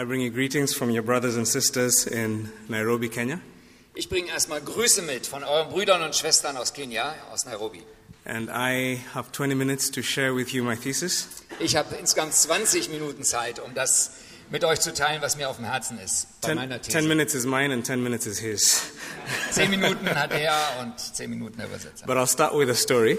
I bring you greetings from your brothers and sisters in Nairobi, Kenya. Ich bringe erstmal Grüße mit von euren Brüdern und Schwestern aus Kenia, aus Nairobi. And I have 20 minutes to share with you my thesis. Ich habe insgesamt 20 Minuten Zeit, um das mit euch zu teilen, was mir auf dem Herzen ist bei Ten, meiner 10 These. minutes is mine and 10 minutes is his. Zehn Minuten hat er und zehn Minuten der Übersetzer. But I'll start with a story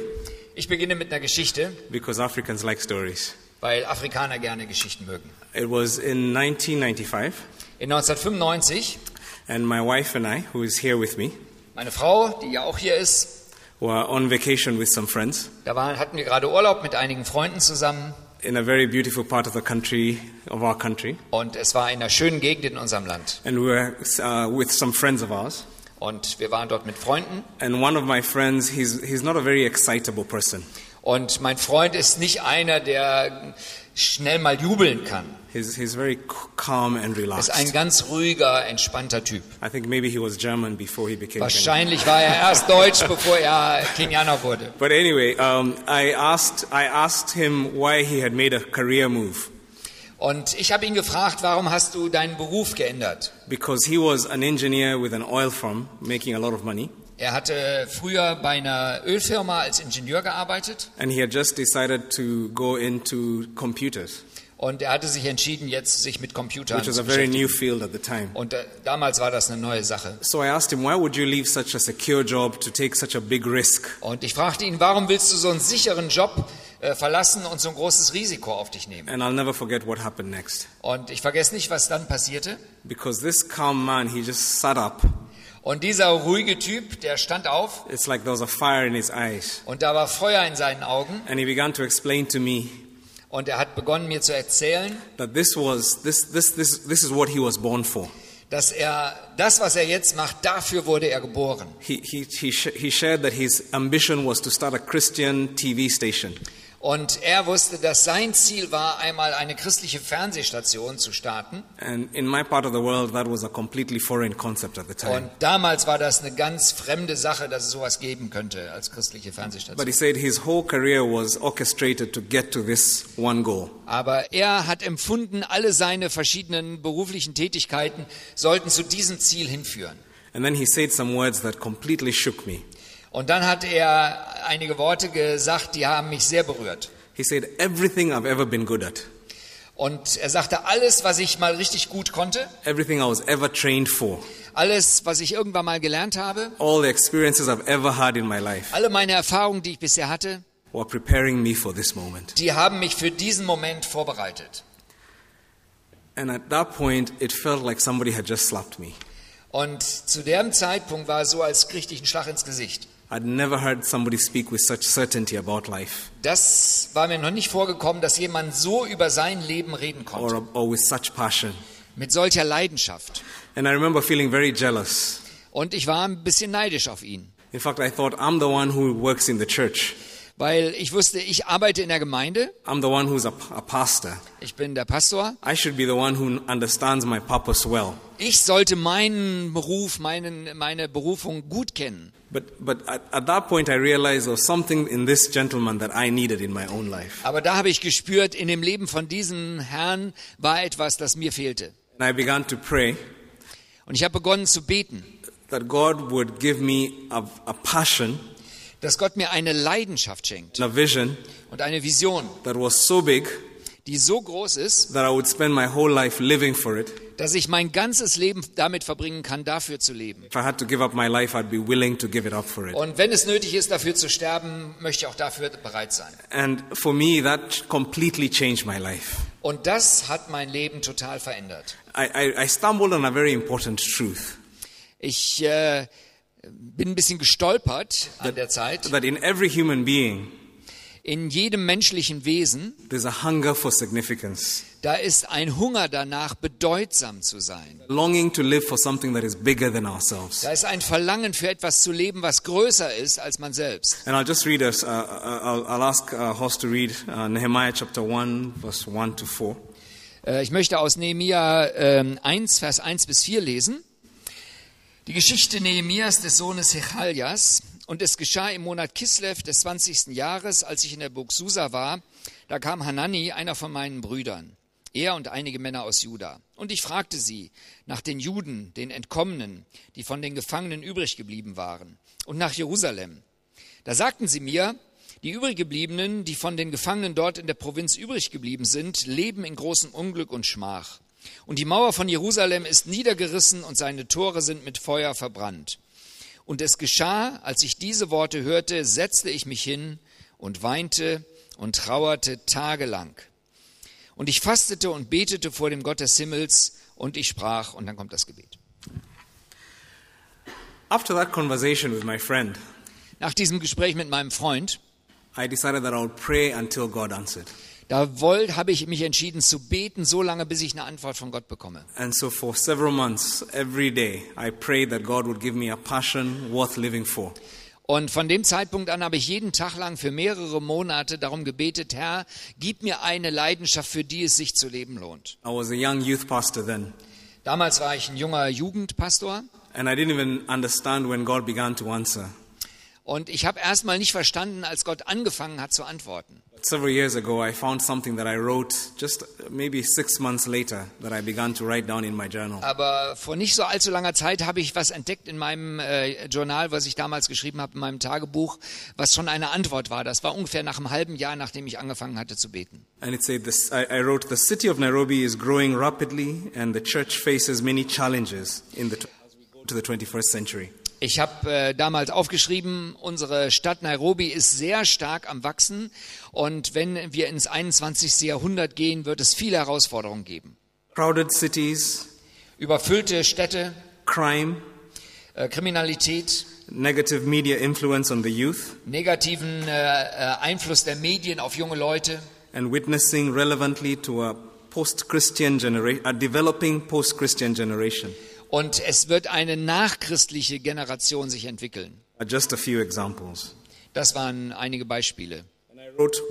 Ich beginne mit einer Geschichte, because Africans like stories. Weil Afrikaner gerne Geschichten mögen. It was in 1995, In 1995, and my wife and I, who is here with me, meine Frau, die ja auch hier ist, were on vacation with some friends da waren, hatten wir gerade Urlaub mit einigen Freunden zusammen in a very beautiful part of the country, of our country. und es war in einer schönen Gegend in unserem Land. And we were uh, with some friends of ours. Und wir waren dort mit Freunden And one of my friends, he's, he's not a very excitable person. Und mein Freund ist nicht einer, der schnell mal jubeln kann. He's, he's very calm and Er ist ein relaxed. ganz ruhiger, entspannter Typ. I think maybe he was German before he became Kenyan. Wahrscheinlich war er erst Deutsch, bevor er Kenianer wurde. But anyway, um, I, asked, I asked him why he had made a career move. Und ich habe ihn gefragt, warum hast du deinen Beruf geändert? Because he was an engineer with an oil firm making a lot of money. Er hatte früher bei einer Ölfirma als Ingenieur gearbeitet And he had just decided to go into computers, und er hatte sich entschieden, jetzt sich mit Computern which was zu a very beschäftigen. new field at the time. Und äh, damals war das eine neue Sache. So I asked him, why would you leave such a secure job to take such a big risk? Und ich fragte ihn, warum willst du so einen sicheren Job äh, verlassen und so ein großes Risiko auf dich nehmen? And I'll never forget what happened next. Und ich vergesse nicht, was dann passierte. Because this calm man, he just sat up. Und dieser ruhige Typ, der stand auf It's like there was a fire in his eyes. und da war Feuer in seinen Augen And he began to explain to me und er hat begonnen mir zu erzählen, that this was this this this this is what he was born for. dass er das, was er jetzt macht, dafür wurde er geboren. He he he, sh- he shared that his ambition was to start a Christian TV station. Und er wusste, dass sein Ziel war, einmal eine christliche Fernsehstation zu starten. And in my part of the world, that was a completely foreign concept at the time. Und damals war das eine ganz fremde Sache, dass es sowas geben könnte als christliche But Fernsehstation. he said his whole career was orchestrated to get to this one goal. Aber er hat empfunden, alle seine verschiedenen beruflichen Tätigkeiten sollten zu diesem Ziel hinführen. And then he said some words that completely shook me. Und dann hat er einige Worte gesagt, die haben mich sehr berührt. He said, Everything I've ever been good at, Und er sagte, alles, was ich mal richtig gut konnte, everything I was ever trained for, alles, was ich irgendwann mal gelernt habe, all the experiences I've ever had in my life alle meine Erfahrungen, die ich bisher hatte, were preparing me for this moment. die haben mich für diesen Moment vorbereitet. And at that point, it felt like somebody had just slapped me. Und zu dem Zeitpunkt war es so, als kriegte ich einen Schlag ins Gesicht. I'd never heard somebody speak with such certainty about life Das war mir noch nicht vorgekommen, dass jemand so über sein Leben reden konnte. or, or with such passion. Mit solcher Leidenschaft. And I remember feeling very jealous. Und ich war ein bisschen neidisch auf ihn. In fact, I thought, I'm the one who works in the church. Weil ich wusste, ich arbeite in der Gemeinde. I'm the one who's a, a pastor. Ich bin der Pastor. I should be the one who understands my purpose well. Ich sollte meinen Beruf, meinen, meine Berufung gut kennen. But, but at, at that point, I realized there was something in this gentleman that I needed in my own life. Aber da habe ich gespürt, in dem Leben von diesem Herrn war etwas, das mir fehlte. And I began to pray Und ich habe begonnen zu beten, that God would give me a, a passion dass Gott mir eine Leidenschaft schenkt and a vision und eine Vision, that was so big die so groß ist, that I would spend my whole life living for it. dass ich mein ganzes Leben damit verbringen kann, dafür zu leben. Und wenn es nötig ist, dafür zu sterben, möchte ich auch dafür bereit sein. And for me, that completely changed my life. Und das hat mein Leben total verändert. I, I, I stumbled on a very important truth Ich äh, bin ein bisschen gestolpert an der Zeit. that in every human being, In jedem menschlichen Wesen, there's a hunger for significance, da ist ein Hunger danach, bedeutsam zu sein. longing to live for something that is bigger than ourselves. Da ist ein Verlangen für etwas zu leben, was größer ist als man selbst. And I'll just read us, uh, I'll, I'll ask uh, Horst to read uh, Nehemiah chapter 1, verse 1 to 4. Äh, Ich möchte aus Nehemia ähm, 1, Vers 1 bis 4 lesen. Die Geschichte Nehemias des Sohnes Hechaljas. Und es geschah im Monat Kislev des 20. Jahres, als ich in der Burg Susa war, da kam Hanani, einer von meinen Brüdern. er und einige Männer aus Juda. Und ich fragte sie nach den Juden, den Entkommenen, die von den Gefangenen übrig geblieben waren, und nach Jerusalem. Da sagten sie mir, die übriggebliebenen, die von den Gefangenen dort in der Provinz übrig geblieben sind, leben in großem Unglück und Schmach. Und die Mauer von Jerusalem ist niedergerissen und seine Tore sind mit Feuer verbrannt. Und es geschah, als ich diese Worte hörte, setzte ich mich hin und weinte und trauerte tagelang. Und ich fastete und betete vor dem Gott des Himmels und ich sprach, und dann kommt das Gebet. After that conversation with my friend, Nach diesem Gespräch mit meinem Freund, I decided that I would pray until God answered. Da habe ich mich entschieden zu beten, so lange, bis ich eine Antwort von Gott bekomme. And so for several months, every day, I prayed that God would give me a passion worth living for. Und von dem Zeitpunkt an habe ich jeden Tag lang für mehrere Monate darum gebetet, Herr, gib mir eine Leidenschaft, für die es sich zu leben lohnt. I was a young youth pastor then, Damals war ich ein junger Jugendpastor and I didn't even understand when God began to answer. Und ich habe erstmal nicht verstanden, als Gott angefangen hat zu antworten. Several years ago, I found something that I wrote just maybe six months later that I began to write down in my journal. Aber vor nicht so allzu langer Zeit habe ich was entdeckt in meinem äh, Journal, was ich damals geschrieben habe, in meinem Tagebuch, was schon eine Antwort war. Das war ungefähr nach einem halben Jahr, nachdem ich angefangen hatte zu beten. And it said this I, I wrote, The city of Nairobi is growing rapidly, and the church faces many challenges in the, to the 21st century. Ich habe äh, damals aufgeschrieben, unsere Stadt Nairobi ist sehr stark am Wachsen und wenn wir ins 21. Jahrhundert gehen, wird es viele Herausforderungen geben. Crowded cities, Überfüllte Städte, crime, äh, Kriminalität, negative media influence on the youth, negativen äh, äh, Einfluss der Medien auf junge Leute and witnessing relevantly to a post Christian generation, a developing post Christian generation. Und es wird eine nachchristliche Generation sich entwickeln. Are just a few examples. Das waren einige Beispiele. Wrote,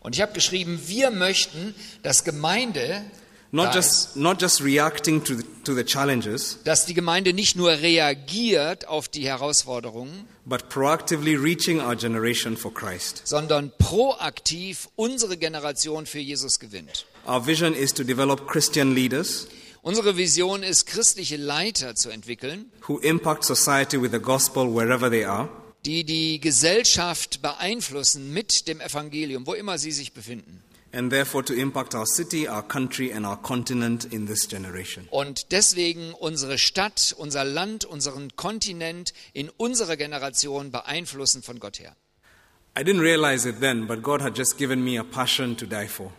Und ich habe geschrieben, wir möchten, dass Gemeinde, not just, not just reacting to the, to the challenges, dass die Gemeinde nicht nur reagiert auf die Herausforderungen, but proactively reaching our generation for Christ. sondern proaktiv unsere Generation für Jesus gewinnt. Our vision is to develop Christian leaders Unsere Vision ist, christliche Leiter zu entwickeln, who impact society with the gospel wherever they are, die die Gesellschaft beeinflussen mit dem Evangelium, wo immer sie sich befinden. and therefore to impact our city, our country, and our continent in this generation. Und deswegen unsere Stadt, unser Land, unseren Kontinent in unserer Generation beeinflussen von Gott her. I didn't realize it then, but God had just given me a passion to die for.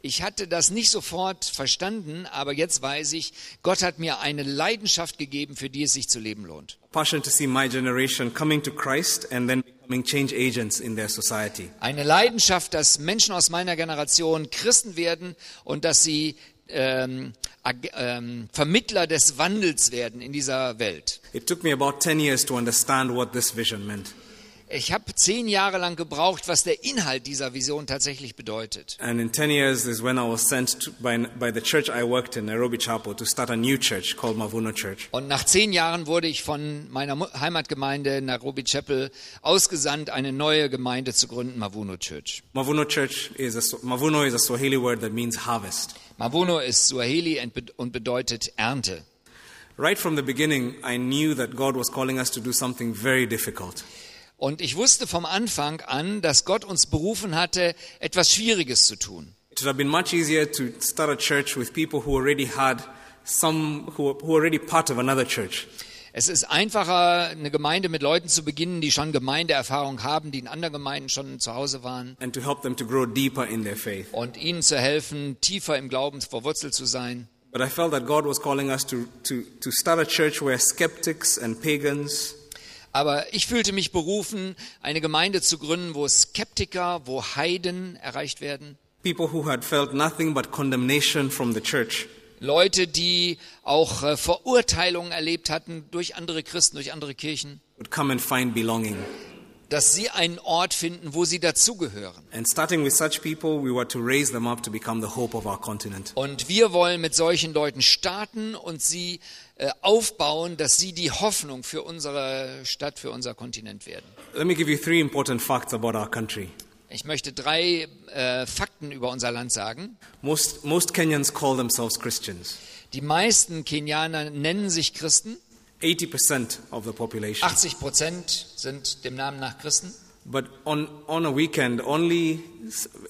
Ich hatte das nicht sofort verstanden, aber jetzt weiß ich, Gott hat mir eine Leidenschaft gegeben, für die es sich zu leben lohnt. Eine Leidenschaft, dass Menschen aus meiner Generation Christen werden und dass sie ähm, ähm, Vermittler des Wandels werden in dieser Welt. It took me about 10 years to understand what this vision meant. Ich habe zehn Jahre lang gebraucht, was der Inhalt dieser Vision tatsächlich bedeutet. And in 10 years is when I was sent to, by, by the church I worked in, Nairobi Chapel, to start a new church called Mavuno Church. Und nach zehn Jahren wurde ich von meiner Heimatgemeinde Nairobi Chapel ausgesandt, eine neue Gemeinde zu gründen, Mavuno Church. Mavuno Church is a, Mavuno is a Swahili word that means harvest. Mavuno ist Swahili und bedeutet Ernte. Right from the beginning, I knew that God was calling us to do something very difficult. Und ich wusste vom Anfang an, dass Gott uns berufen hatte, etwas Schwieriges zu tun. It would have been much easier to start a church with people who already had some, who, who already part of another church. Es ist einfacher, eine Gemeinde mit Leuten zu beginnen, die schon Gemeindeerfahrung haben, die in anderen Gemeinden schon zu Hause waren, and to help them to grow deeper in their faith. und ihnen zu helfen, tiefer im Glauben verwurzelt zu sein. But I felt that God was calling us to, to, to start a church where skeptics and pagans Aber ich fühlte mich berufen, eine Gemeinde zu gründen, wo Skeptiker, wo Heiden erreicht werden. people who had felt nothing but condemnation from the church Leute, die auch äh, Verurteilungen erlebt hatten durch andere Christen, durch andere Kirchen, would come and find belonging. Dass sie einen Ort finden, wo sie dazugehören. And starting with such people, we were to raise them up to become the hope of our continent. Und wir wollen mit solchen Leuten starten und sie äh, aufbauen, dass sie die Hoffnung für unsere Stadt, für unser Kontinent werden. Let me give you three important facts about our country. Ich möchte drei äh, Fakten über unser Land sagen. Most, most Kenyans call themselves Christians. Die meisten Kenianer nennen sich Christen. 80% of the population. 80 Prozent sind dem Namen nach Christen. But on, on a weekend, only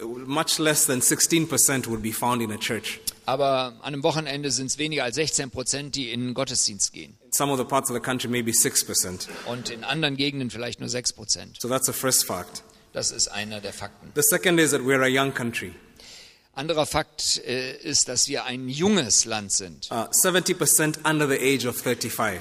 much less than 16% would be found in a church. Aber an einem Wochenende sind es weniger als 16 Prozent, die in den Gottesdienst gehen. Some of the parts of the country, maybe 6%. Und in anderen Gegenden vielleicht nur 6 Prozent. So that's the first fact. Das ist einer der Fakten. The second is that we're a young country. Anderer Fakt äh, ist, dass wir ein junges Land sind. Uh, 70% under the age of 35.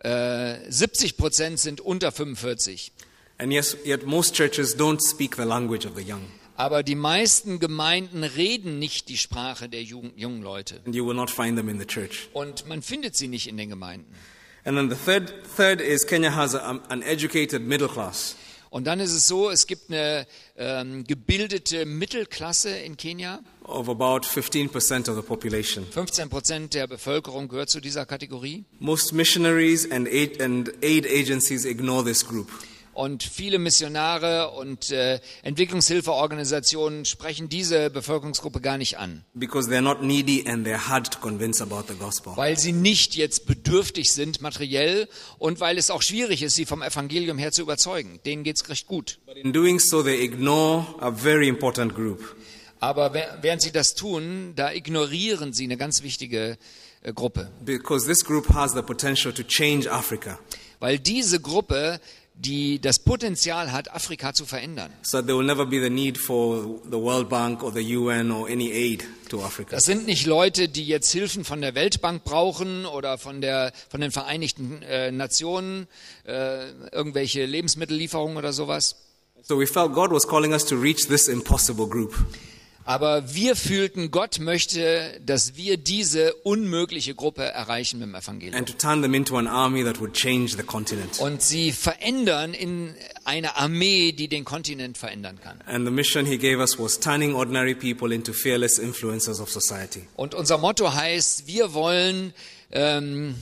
Äh, 70 Prozent sind unter 45. And yes, yet most churches don't speak the language of the young. Aber die meisten Gemeinden reden nicht die Sprache der jungen, jungen Leute. And you will not find them in the church. Und man findet sie nicht in den Gemeinden. And then the third, third is Kenya has a, an educated middle class. Und dann ist es so, es gibt eine ähm, gebildete Mittelklasse in Kenia. Of about 15% of the population. 15 Prozent der Bevölkerung gehört zu dieser Kategorie. Most missionaries and aid, and aid agencies ignore this group. Und viele Missionare und äh, Entwicklungshilfeorganisationen sprechen diese Bevölkerungsgruppe gar nicht an, because they're not needy and they're hard to convince about the gospel. weil sie nicht jetzt bedürftig sind materiell und weil es auch schwierig ist, sie vom Evangelium her zu überzeugen. Denen geht's recht gut. But in doing so, they ignore a very important group. Aber während sie das tun, da ignorieren sie eine ganz wichtige äh, Gruppe. Because this group has the potential to change Africa Weil diese Gruppe, die das Potenzial hat, Afrika zu verändern. so that there will never be the need for the World Bank or the UN or any aid to Africa. Das sind nicht Leute, die jetzt Hilfen von der Weltbank brauchen oder von, der, von den Vereinigten äh, Nationen, äh, irgendwelche Lebensmittellieferungen oder sowas. So we felt God was calling us to reach this impossible group. Aber wir fühlten, Gott möchte, dass wir diese unmögliche Gruppe erreichen mit dem Evangelium. and to turn them into an army that would change the continent. Und sie verändern in eine Armee, die den Kontinent verändern kann. And the mission he gave us was turning ordinary people into fearless influencers of society. Und unser Motto heißt, wir wollen ähm,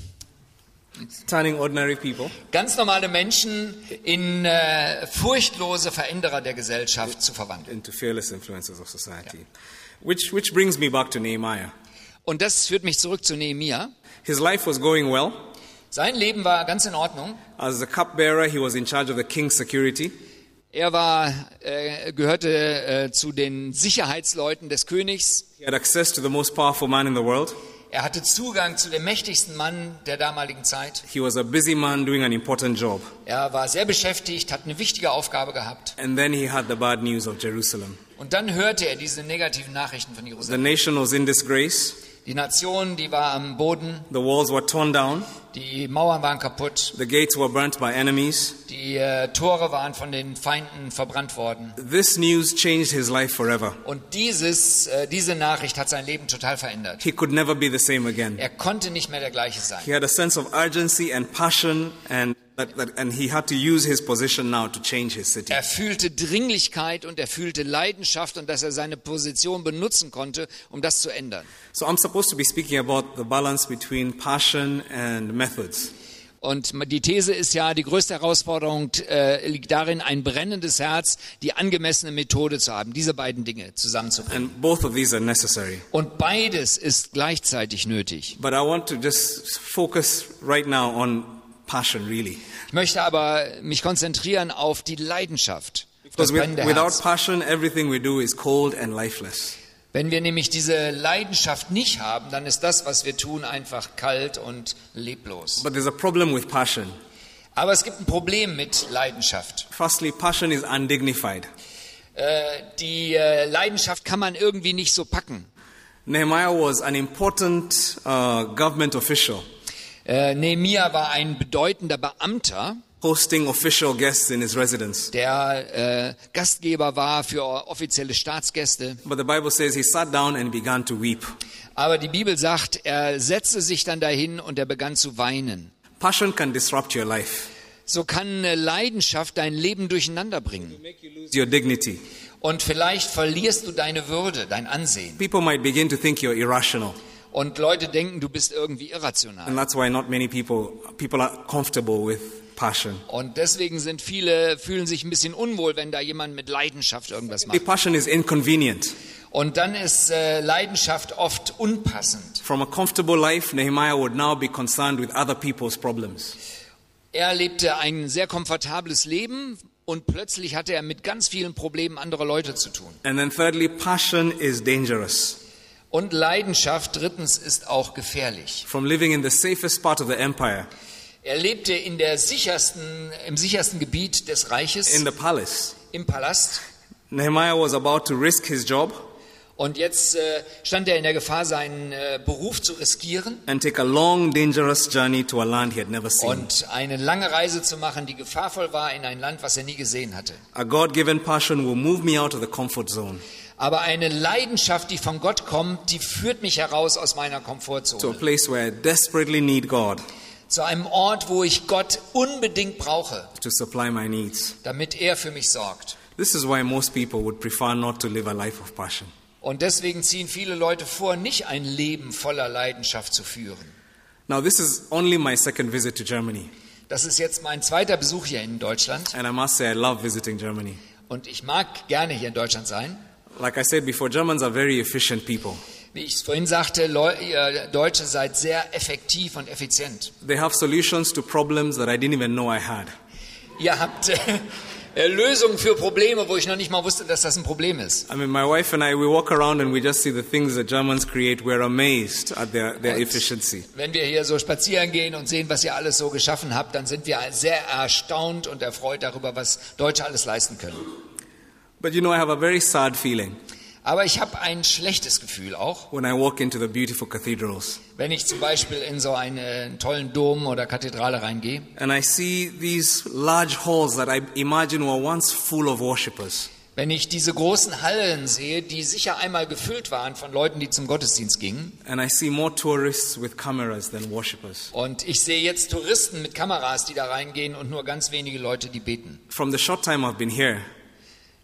Turning ordinary people ganz normale Menschen in äh, furchtlose Veränderer der Gesellschaft zu verwandeln. into fearless influencers of society. Which, which brings me back to Nehemiah. Und das führt mich zurück zu Nehemia. His life was going well. Sein Leben war ganz in Ordnung. As the cupbearer, he was in charge of the king's security. Er war, äh, gehörte äh, zu den Sicherheitsleuten des Königs. He had access to the most powerful man in the world. Er hatte Zugang zu dem mächtigsten Mann der damaligen Zeit. He was a busy man doing an important job. Er war sehr beschäftigt, hat eine wichtige Aufgabe gehabt. And then he had the bad news of Jerusalem. Und dann hörte er diese negativen Nachrichten von The Jerusalem. nation was in disgrace. Die Nation, die war am Boden, The walls were torn down. die Mauern waren kaputt, The gates were burnt by enemies. die äh, Tore waren von den Feinden verbrannt worden. This news changed his life forever. Und dieses, äh, diese Nachricht hat sein Leben total verändert. He could never be the same again. Er konnte nicht mehr der gleiche He sein. had a sense of urgency and passion, and, Er fühlte Dringlichkeit und er fühlte Leidenschaft und dass er seine Position benutzen konnte, um das zu ändern. So I'm supposed to be speaking about the balance between passion and methods. Und die These ist ja, die größte Herausforderung äh, liegt darin, ein brennendes Herz, die angemessene Methode zu haben, diese beiden Dinge zusammenzubringen. And both of these are necessary. Und beides ist gleichzeitig nötig. But I want to just focus right now on passion, really. Ich möchte aber mich konzentrieren auf die Leidenschaft, auf das brennende without Herz. passion, everything we do is cold and lifeless. Wenn wir nämlich diese Leidenschaft nicht haben, dann ist das, was wir tun, einfach kalt und leblos. But there's a problem with passion. Aber es gibt ein Problem mit Leidenschaft. Firstly, passion is undignified. Äh, die äh, Leidenschaft kann man irgendwie nicht so packen. Nehemiah was an important uh, government official, Äh, Nehemia war ein bedeutender Beamter, hosting official guests in his residence. der äh, Gastgeber war für offizielle Staatsgäste. But the Bible says he sat down and began to weep. Aber die Bibel sagt, er setzte sich dann dahin und er begann zu weinen. Passion can disrupt your life, So kann Leidenschaft dein Leben durcheinander bringen. your dignity. Und vielleicht verlierst du deine Würde, dein Ansehen. People might begin to think you're irrational, Und Leute denken, du bist irgendwie and irrational. that's why not many people people are comfortable with passion. Und deswegen sind viele, fühlen sich ein bisschen unwohl, wenn da jemand mit Leidenschaft irgendwas The macht. passion is inconvenient. Und dann ist äh, Leidenschaft oft unpassend. From a comfortable life, Nehemiah would now be concerned with other people's problems. Er lebte ein sehr komfortables Leben und plötzlich hatte er mit ganz vielen Problemen anderer Leute zu tun. And then thirdly, passion is dangerous. Und Leidenschaft, drittens, ist auch gefährlich. From living in the safest part of the empire, Er lebte in der sichersten, im sichersten Gebiet des Reiches, in the palace, im Palast. Nehemiah was about to risk his job Und jetzt äh, stand er in der Gefahr, seinen äh, Beruf zu riskieren and take a long, dangerous journey to a land he had never seen. und eine lange Reise zu machen, die gefahrvoll war in ein Land, was er nie gesehen hatte. A God given passion will move me out of the comfort zone Aber eine Leidenschaft, die von Gott kommt, die führt mich heraus aus meiner to a Komfortzone. place where I desperately need God Zu einem Ort, wo ich Gott unbedingt brauche, to supply my needs. damit er für mich sorgt. This is why most people would prefer not to live a life of passion. Und deswegen ziehen viele Leute vor, nicht ein Leben voller Leidenschaft zu führen. Now, this is only my second visit to Germany, Das ist jetzt mein zweiter Besuch hier in Deutschland and I must say I love visiting Germany. und ich mag gerne hier in Deutschland sein. Like I said before, Germans are very efficient people. Wie ich es vorhin sagte, Leu ihr Deutsche seid sehr effektiv und effizient. They have solutions to problems that I didn't even know I had. Ihr habt äh, Lösungen für Probleme, wo ich noch nicht mal wusste, dass das ein Problem ist. I mean, my wife and I, we walk around and we just see the things that Germans create. We're amazed at their, their efficiency. Wenn wir hier so spazieren gehen und sehen, was ihr alles so geschaffen habt, dann sind wir sehr erstaunt und erfreut darüber, was Deutsche alles leisten können. But you know, I have a very sad feeling Aber ich habe ein schlechtes Gefühl auch, when I walk into the beautiful cathedrals wenn ich zum Beispiel in so einen tollen Dom oder Kathedrale reingehe and I see these large halls that I imagine were once full of worshippers. Wenn ich diese großen Hallen sehe, die sicher einmal gefüllt waren von Leuten, die zum Gottesdienst gingen, And I see more tourists with cameras than worshippers. und ich sehe jetzt Touristen mit Kameras, die da reingehen und nur ganz wenige Leute, die beten. From the short time I've been here,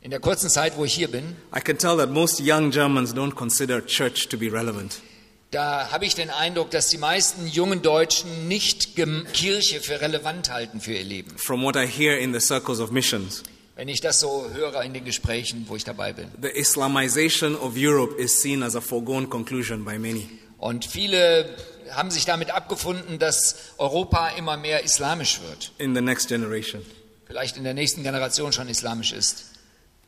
In der kurzen Zeit, wo ich hier bin, I can tell that most young Germans don't consider church to be relevant. da habe ich den Eindruck, dass die meisten jungen Deutschen nicht Kirche für relevant halten für ihr Leben. From what I hear in the circles of missions, Wenn ich das so höre in den Gesprächen, wo ich dabei bin. the Islamization of Europe is seen as a foregone conclusion by many. Und viele haben sich damit abgefunden, dass Europa immer mehr islamisch wird. in the next generation. Vielleicht in der nächsten Generation schon islamisch ist.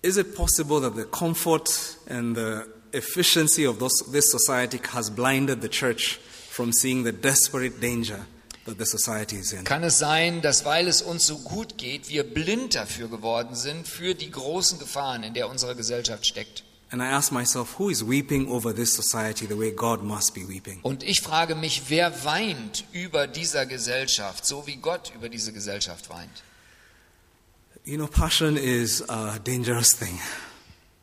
Is it possible that the comfort and the efficiency of those, this society has blinded the church from seeing the desperate danger that the society is in? Kann es sein, dass weil es uns so gut geht, wir blind dafür geworden sind, für die großen Gefahren, in der unsere Gesellschaft steckt? And I ask myself, who is weeping over this society the way God must be weeping? Und ich frage mich, wer weint über dieser Gesellschaft, so wie Gott über diese Gesellschaft weint? You know, passion is a dangerous thing,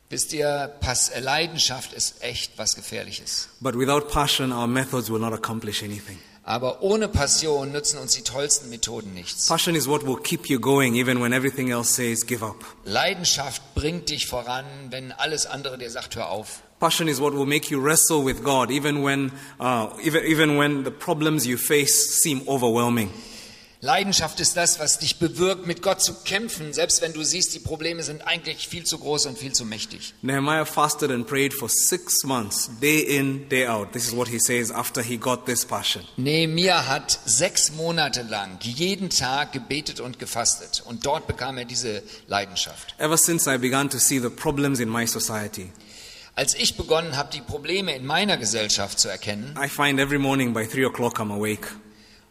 Wisst ihr, Pass Leidenschaft ist echt was Gefährliches. but without passion, our methods will not accomplish anything. Aber ohne Passion nützen uns die tollsten Methoden nichts. Passion is what will keep you going even when everything else says give up. Leidenschaft bringt dich voran, wenn alles andere dir sagt, hör auf. Passion is what will make you wrestle with God even when, uh, even, even when the problems you face seem overwhelming. Leidenschaft ist das, was dich bewirkt, mit Gott zu kämpfen, selbst wenn du siehst, die Probleme sind eigentlich viel zu groß und viel zu mächtig. Nehemiah fasted and prayed for six months, day in, day out. This is what he says after he got this passion. Nehemiah hat sechs Monate lang jeden Tag gebetet und gefastet und dort bekam er diese Leidenschaft. Ever since I began to see the problems in my society, Als ich begonnen habe, die Probleme in meiner Gesellschaft zu erkennen, I find every morning by three o'clock I'm awake.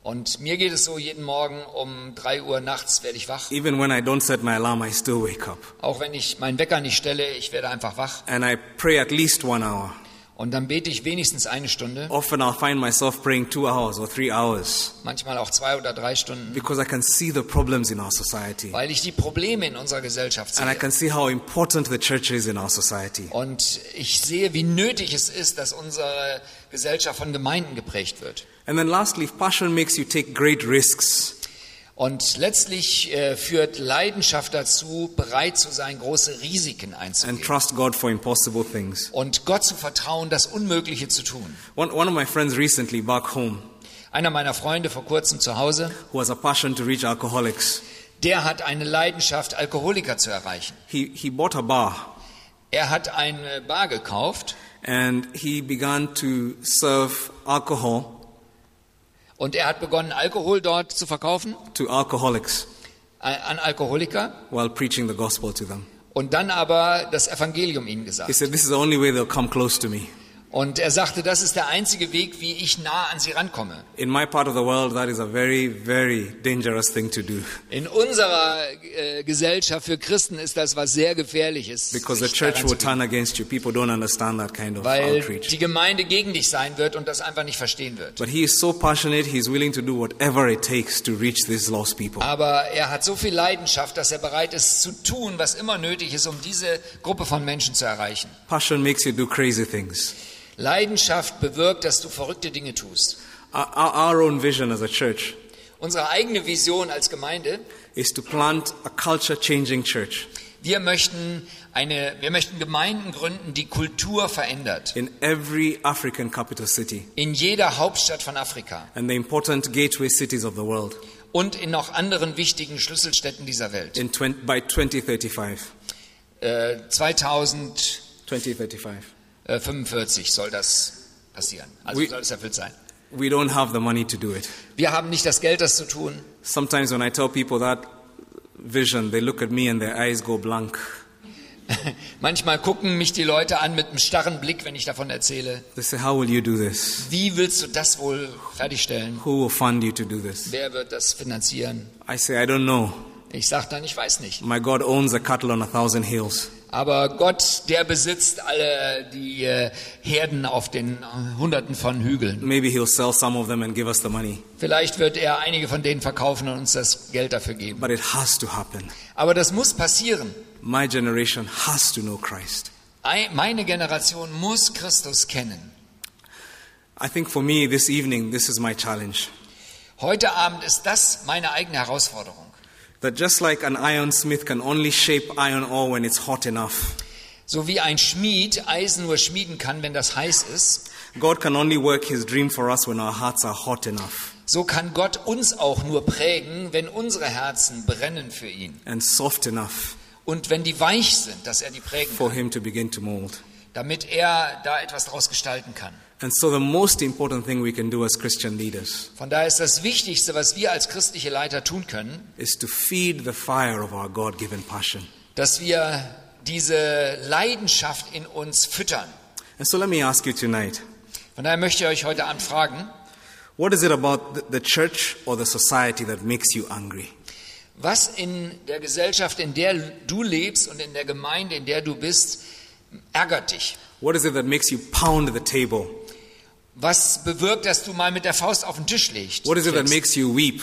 Und mir geht es so, jeden Morgen um drei Uhr nachts werde ich wach, Even when I don't set my alarm, I still wake up. auch wenn ich meinen Wecker nicht stelle, ich werde einfach wach And I pray at least one hour. und dann bete ich wenigstens eine Stunde, Often I'll find myself praying two hours or three hours manchmal auch zwei oder drei Stunden, because I can see the problems in our society. weil ich die Probleme in unserer Gesellschaft And I sehe. can see how important the church is in our society. Und ich sehe, wie nötig es ist, dass unsere Gesellschaft von Gemeinden geprägt wird. And then lastly, passion makes you take great risks. Und letztlich äh, führt Leidenschaft dazu, bereit zu sein, große Risiken and einzugehen. trust God for impossible things. Und Gott zu vertrauen, das Unmögliche zu tun. One, one of my friends recently back home, Einer meiner Freunde vor kurzem zu Hause, who has a passion to reach alcoholics. der hat eine Leidenschaft, Alkoholiker zu erreichen. He, he bought a bar Er hat eine Bar gekauft and he began to serve alcohol und er hat begonnen, Alkohol dort zu verkaufen to alcoholics an Alkoholiker while preaching the gospel to them. und dann aber das Evangelium ihnen He gesagt. said, This is the only way they'll come close to me. Und er sagte, das ist der einzige Weg, wie ich nah an sie rankomme. In my part of the world, that is a very, very dangerous thing to do In unserer äh, Gesellschaft für Christen ist das was sehr Gefährliches. because the church will turn against you. People don't understand that kind of weil outreach. die Gemeinde gegen dich sein wird und das einfach nicht verstehen wird. But he is so passionate, he's willing to do whatever it takes to reach these lost people. Aber er hat so viel Leidenschaft, dass er bereit ist zu tun, was immer nötig ist, um diese Gruppe von Menschen zu erreichen. Passion makes you do crazy things. Leidenschaft bewirkt, dass du verrückte Dinge tust. Our, our own vision as a church Unsere eigene Vision als Gemeinde, is to plant a culture changing church wir möchten eine, wir möchten Gemeinden gründen, die Kultur verändert. in every African capital city In jeder Hauptstadt von Afrika and the important gateway cities of the world und in noch anderen wichtigen Schlüsselstädten dieser Welt. in 20, by 2035. Äh, 2045 2035. soll das passieren. Also We- soll es erfüllt sein. We don't have the money to do it. Wir haben nicht das Geld, das zu tun. Sometimes when I tell people that vision, they look at me and their eyes go blank. Manchmal gucken mich die Leute an mit einem starren Blick, wenn ich davon erzähle. They say, How will you do this? Wie willst du das wohl fertigstellen? Who will fund you to do this? Wer wird das finanzieren? I say, I don't know. Ich sage dann, ich weiß nicht. My God owns the cattle on a thousand hills. Aber Gott, der besitzt alle die äh, Herden auf den äh, Hunderten von Hügeln. Maybe He'll sell some of them and give us the money. Vielleicht wird er einige von denen verkaufen und uns das Geld dafür geben. But it has to happen. Aber das muss passieren. My generation has to know Christ. Ei- Meine Generation muss Christus kennen. I think for me this evening, this is my challenge. Heute Abend ist das meine eigene Herausforderung. That just like an ironsmith can only shape iron ore when it's hot enough, So wie ein Schmied Eisen nur schmieden kann, wenn das heiß ist, God can only work His dream for us when our hearts are hot enough so kann Gott uns auch nur prägen, wenn unsere Herzen brennen für ihn. and soft enough Und wenn die weich sind, dass er die prägen for kann, Him to begin to mold. damit er da etwas daraus gestalten kann. And so, the most important thing we can do as Christian leaders Von daher ist das Wichtigste, was wir als christliche Leiter tun können, is to feed the fire of our God given passion. dass wir diese Leidenschaft in uns füttern. And so, let me ask you tonight Von daher möchte ich euch heute Abend fragen, what is it about the church or the society that makes you angry? was in der Gesellschaft, in der du lebst und in der Gemeinde, in der du bist, ärgert dich? What is it that makes you pound the table? Was bewirkt, dass du mal mit der Faust auf den Tisch legst? What is it that makes you weep?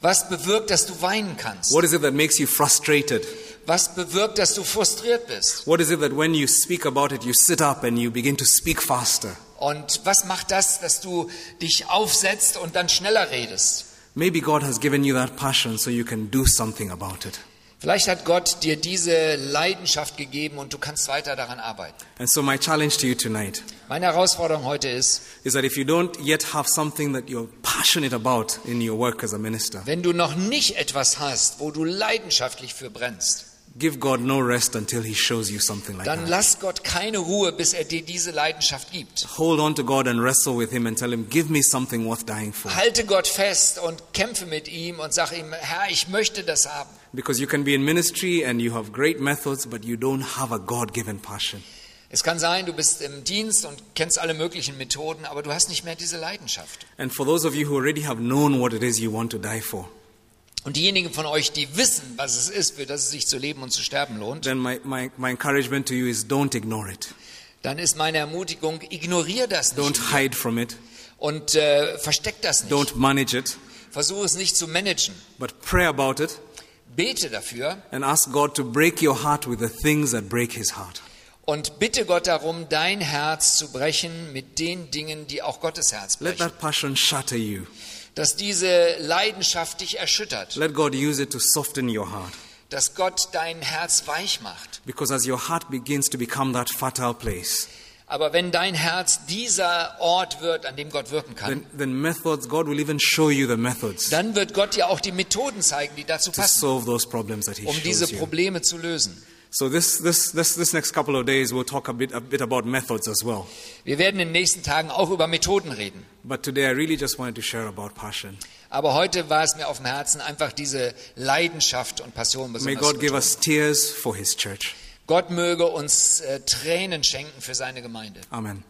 Was bewirkt, dass du weinen kannst? What is it that makes you frustrated? Was bewirkt, dass du frustriert bist? What is it that when you speak about it, you sit up and you begin to speak faster? Und was macht das, dass du dich aufsetzt und dann schneller redest? Maybe God has given you that passion so you can do something about it. Vielleicht hat Gott dir diese Leidenschaft gegeben und du kannst weiter daran arbeiten. And so, my challenge to you tonight Meine Herausforderung heute ist, is that if you don't yet have something that you're passionate about in your work as a minister, wenn du noch nicht etwas hast, wo du leidenschaftlich für brennst, give God no rest until He shows you something like dann that. lass Gott keine Ruhe, bis er dir diese Leidenschaft gibt. Hold on to God and wrestle with Him and tell Him, Give me something worth dying for. Halte Gott fest und kämpfe mit ihm und sag ihm, Herr, ich möchte das haben. Because you can be in ministry and you have great methods, but you don't have a God given passion. Es kann sein, du bist im Dienst und kennst alle möglichen Methoden, aber du hast nicht mehr diese Leidenschaft. And for those of you who already have known what it is you want to die for, Und diejenigen von euch, die wissen, was es ist, für das es sich zu leben und zu sterben lohnt, then my, my, my encouragement to you is don't ignore it. dann ist meine Ermutigung, ignoriere das nicht Don't hide from it. und äh, versteck das nicht. Don't manage it. Versuche es nicht zu managen. But pray about it Bete dafür and ask God to break your heart with the things that break His heart. und bitte Gott darum, dein Herz zu brechen mit den Dingen, die auch Gottes Herz Let brechen. that passion shatter you. Dass diese Leidenschaft dich erschüttert, Let God use it to soften your heart. dass Gott dein Herz weich macht. Because as your heart begins to become that fertile place, Aber wenn dein Herz dieser Ort wird, an dem Gott wirken kann, then, then methods, God will even show you the methods dann wird Gott dir auch die Methoden zeigen, die dazu to passen, solve those problems that He um diese shows you. Probleme zu lösen. So this, this, this, this next couple of days, we'll talk a bit, a bit about methods as well. Wir werden in den nächsten Tagen auch über Methoden reden. But today I really just wanted to share about passion. Aber heute war es mir auf dem Herzen, einfach diese Leidenschaft und Passion May besonders God zu give us tears for His church. Gott möge uns äh, Tränen schenken für seine Gemeinde. Amen.